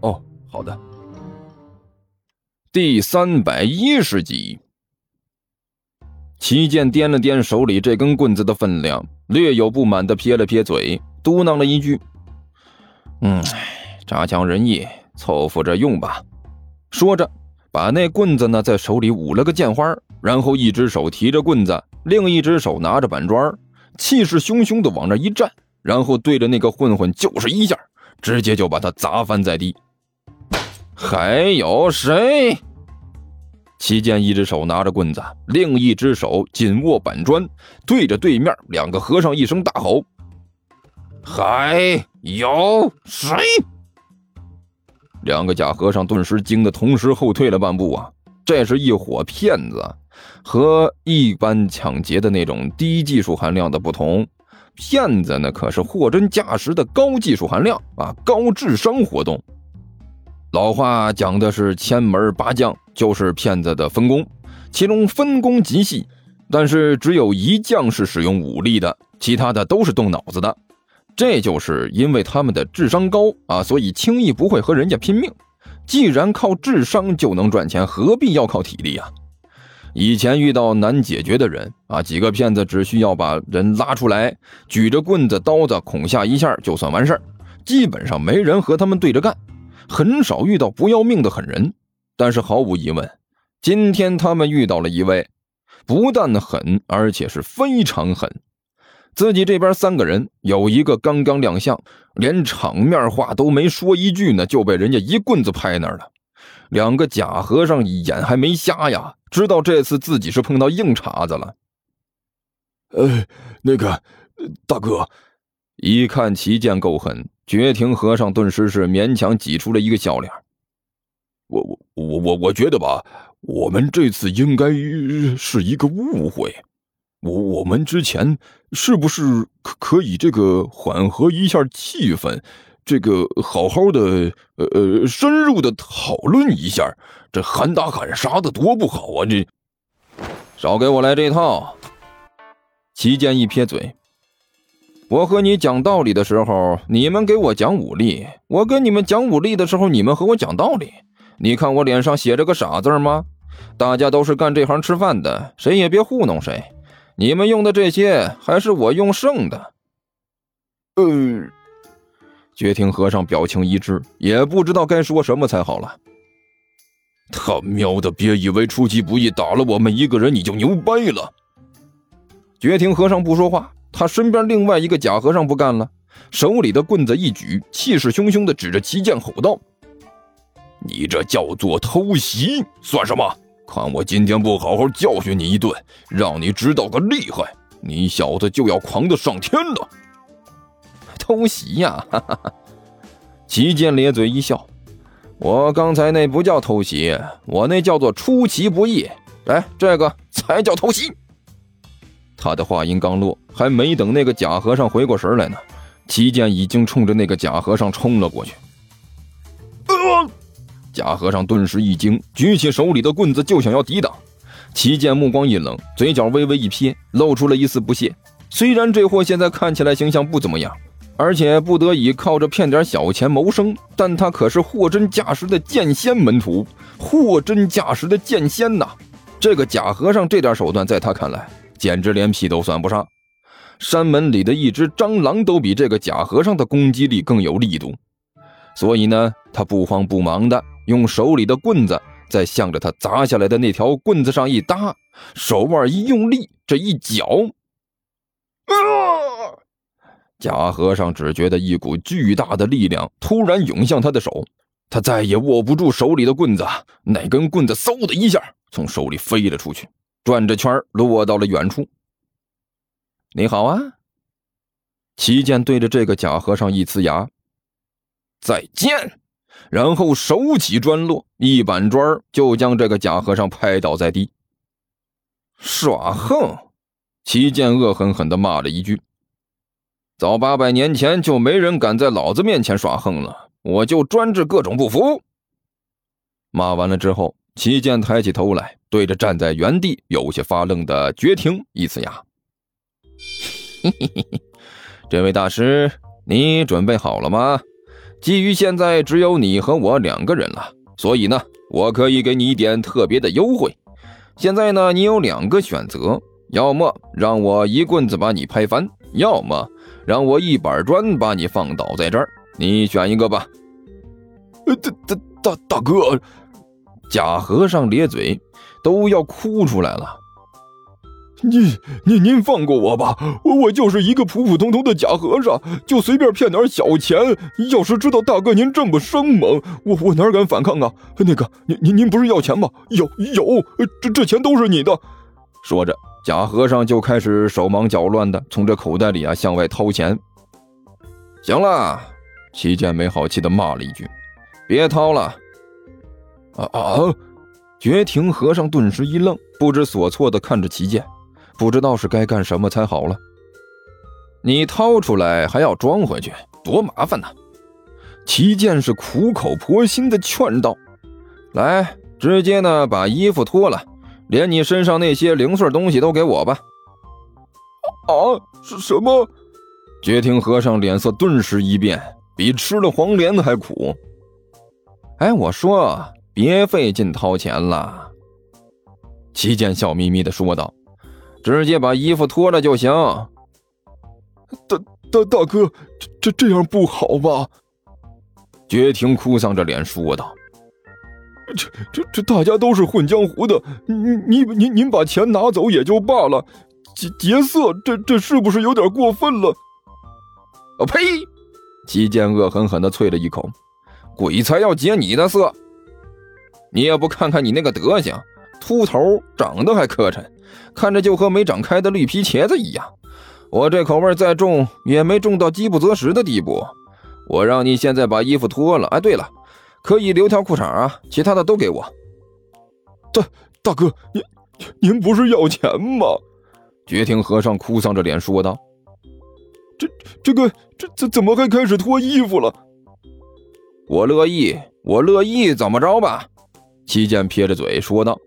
哦，好的。第三百一十集，齐剑掂了掂手里这根棍子的分量，略有不满的撇了撇嘴，嘟囔了一句：“嗯，差强人意，凑合着用吧。”说着，把那棍子呢在手里舞了个剑花，然后一只手提着棍子，另一只手拿着板砖，气势汹汹的往那一站，然后对着那个混混就是一下，直接就把他砸翻在地。还有谁？齐剑一只手拿着棍子，另一只手紧握板砖，对着对面两个和尚一声大吼：“还有谁？”两个假和尚顿时惊得同时后退了半步啊！这是一伙骗子，和一般抢劫的那种低技术含量的不同，骗子呢可是货真价实的高技术含量啊，高智商活动。老话讲的是千门八将，就是骗子的分工，其中分工极细，但是只有一将是使用武力的，其他的都是动脑子的。这就是因为他们的智商高啊，所以轻易不会和人家拼命。既然靠智商就能赚钱，何必要靠体力啊？以前遇到难解决的人啊，几个骗子只需要把人拉出来，举着棍子、刀子恐吓一下就算完事儿，基本上没人和他们对着干。很少遇到不要命的狠人，但是毫无疑问，今天他们遇到了一位，不但狠，而且是非常狠。自己这边三个人有一个刚刚亮相，连场面话都没说一句呢，就被人家一棍子拍那儿了。两个假和尚眼还没瞎呀，知道这次自己是碰到硬茬子了。呃，那个大哥，一看旗剑够狠。绝庭和尚顿时是勉强挤出了一个笑脸。我我我我我觉得吧，我们这次应该是一个误会。我我们之前是不是可可以这个缓和一下气氛，这个好好的呃呃深入的讨论一下？这喊打喊杀的多不好啊！这少给我来这套。齐剑一撇嘴。我和你讲道理的时候，你们给我讲武力；我跟你们讲武力的时候，你们和我讲道理。你看我脸上写着个傻字吗？大家都是干这行吃饭的，谁也别糊弄谁。你们用的这些还是我用剩的。嗯，觉庭和尚表情一致，也不知道该说什么才好了。他喵的，别以为出其不意打了我们一个人你就牛掰了。觉庭和尚不说话。他身边另外一个假和尚不干了，手里的棍子一举，气势汹汹地指着齐剑吼道：“你这叫做偷袭，算什么？看我今天不好好教训你一顿，让你知道个厉害，你小子就要狂得上天了！”偷袭呀！哈哈哈！齐剑咧嘴一笑：“我刚才那不叫偷袭，我那叫做出其不意。哎，这个才叫偷袭。”他的话音刚落，还没等那个假和尚回过神来呢，齐剑已经冲着那个假和尚冲了过去。假和尚顿时一惊，举起手里的棍子就想要抵挡。齐剑目光一冷，嘴角微微一撇，露出了一丝不屑。虽然这货现在看起来形象不怎么样，而且不得已靠着骗点小钱谋生，但他可是货真价实的剑仙门徒，货真价实的剑仙呐！这个假和尚这点手段，在他看来。简直连屁都算不上，山门里的一只蟑螂都比这个假和尚的攻击力更有力度，所以呢，他不慌不忙的用手里的棍子在向着他砸下来的那条棍子上一搭，手腕一用力，这一搅，啊！假和尚只觉得一股巨大的力量突然涌向他的手，他再也握不住手里的棍子，那根棍子嗖的一下从手里飞了出去。转着圈落到了远处。你好啊，齐剑对着这个假和尚一呲牙：“再见。”然后手起砖落，一板砖就将这个假和尚拍倒在地。耍横！齐剑恶狠狠地骂了一句：“早八百年前就没人敢在老子面前耍横了，我就专治各种不服。”骂完了之后，齐剑抬起头来，对着站在原地有些发愣的绝庭一呲牙：“嘿嘿嘿嘿，这位大师，你准备好了吗？基于现在只有你和我两个人了，所以呢，我可以给你一点特别的优惠。现在呢，你有两个选择，要么让我一棍子把你拍翻，要么让我一板砖把你放倒在这儿，你选一个吧。”，大大大大哥。假和尚咧嘴，都要哭出来了。您您您放过我吧，我我就是一个普普通通的假和尚，就随便骗点小钱。要是知道大哥您这么生猛，我我哪敢反抗啊？那个，您您您不是要钱吗？有有，这这钱都是你的。说着，假和尚就开始手忙脚乱的从这口袋里啊向外掏钱。行了，齐健没好气的骂了一句：“别掏了。”啊啊！绝庭和尚顿时一愣，不知所措的看着齐剑，不知道是该干什么才好了。你掏出来还要装回去，多麻烦呐！齐剑是苦口婆心的劝道：“来，直接呢把衣服脱了，连你身上那些零碎东西都给我吧。”啊！是什么？绝庭和尚脸色顿时一变，比吃了黄连还苦。哎，我说。别费劲掏钱了，齐剑笑眯眯的说道：“直接把衣服脱了就行。”大大大哥，这这这样不好吧？绝庭哭丧着脸说道：“这这这大家都是混江湖的，您您您您把钱拿走也就罢了，劫劫色，这这是不是有点过分了？”啊呸！齐剑恶狠狠的啐了一口：“鬼才要劫你的色！”你也不看看你那个德行，秃头，长得还磕碜，看着就和没长开的绿皮茄子一样。我这口味再重，也没重到饥不择食的地步。我让你现在把衣服脱了。哎，对了，可以留条裤衩啊，其他的都给我。大大哥，您您不是要钱吗？觉听和尚哭丧着脸说道：“这这个这怎怎么还开始脱衣服了？我乐意，我乐意，怎么着吧？”齐剑撇着嘴说道：“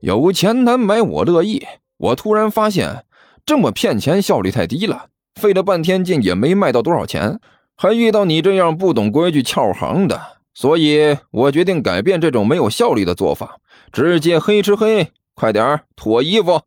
有钱难买我乐意。我突然发现，这么骗钱效率太低了，费了半天劲也没卖到多少钱，还遇到你这样不懂规矩、撬行的，所以我决定改变这种没有效率的做法，直接黑吃黑。快点脱衣服！”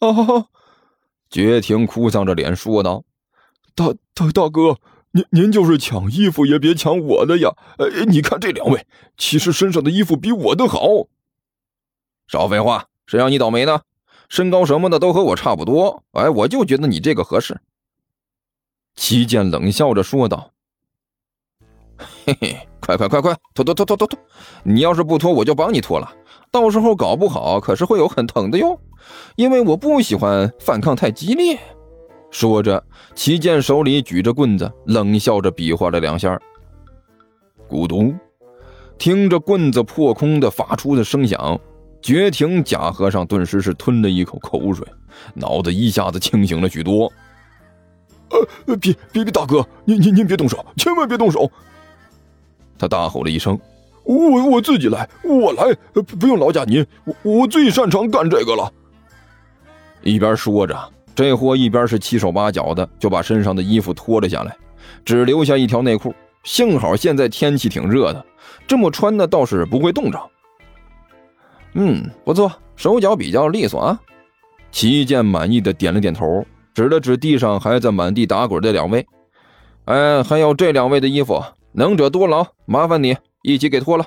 哦！绝庭哭丧着脸说道：“大大大哥。”您您就是抢衣服也别抢我的呀！哎，你看这两位，其实身上的衣服比我的好。少废话，谁让你倒霉呢？身高什么的都和我差不多。哎，我就觉得你这个合适。齐剑冷笑着说道：“嘿嘿，快快快快，脱脱脱脱脱脱！你要是不脱，我就帮你脱了。到时候搞不好可是会有很疼的哟，因为我不喜欢反抗太激烈。”说着，齐健手里举着棍子，冷笑着比划了两下。咕咚，听着棍子破空的发出的声响，绝庭假和尚顿时是吞了一口口水，脑子一下子清醒了许多。呃，别别别，大哥，您您您别动手，千万别动手！他大吼了一声：“我我自己来，我来，不用劳驾您，我我最擅长干这个了。”一边说着。这货一边是七手八脚的，就把身上的衣服脱了下来，只留下一条内裤。幸好现在天气挺热的，这么穿的倒是不会冻着。嗯，不错，手脚比较利索啊。齐剑满意的点了点头，指了指地上还在满地打滚的两位：“哎，还有这两位的衣服，能者多劳，麻烦你一起给脱了。”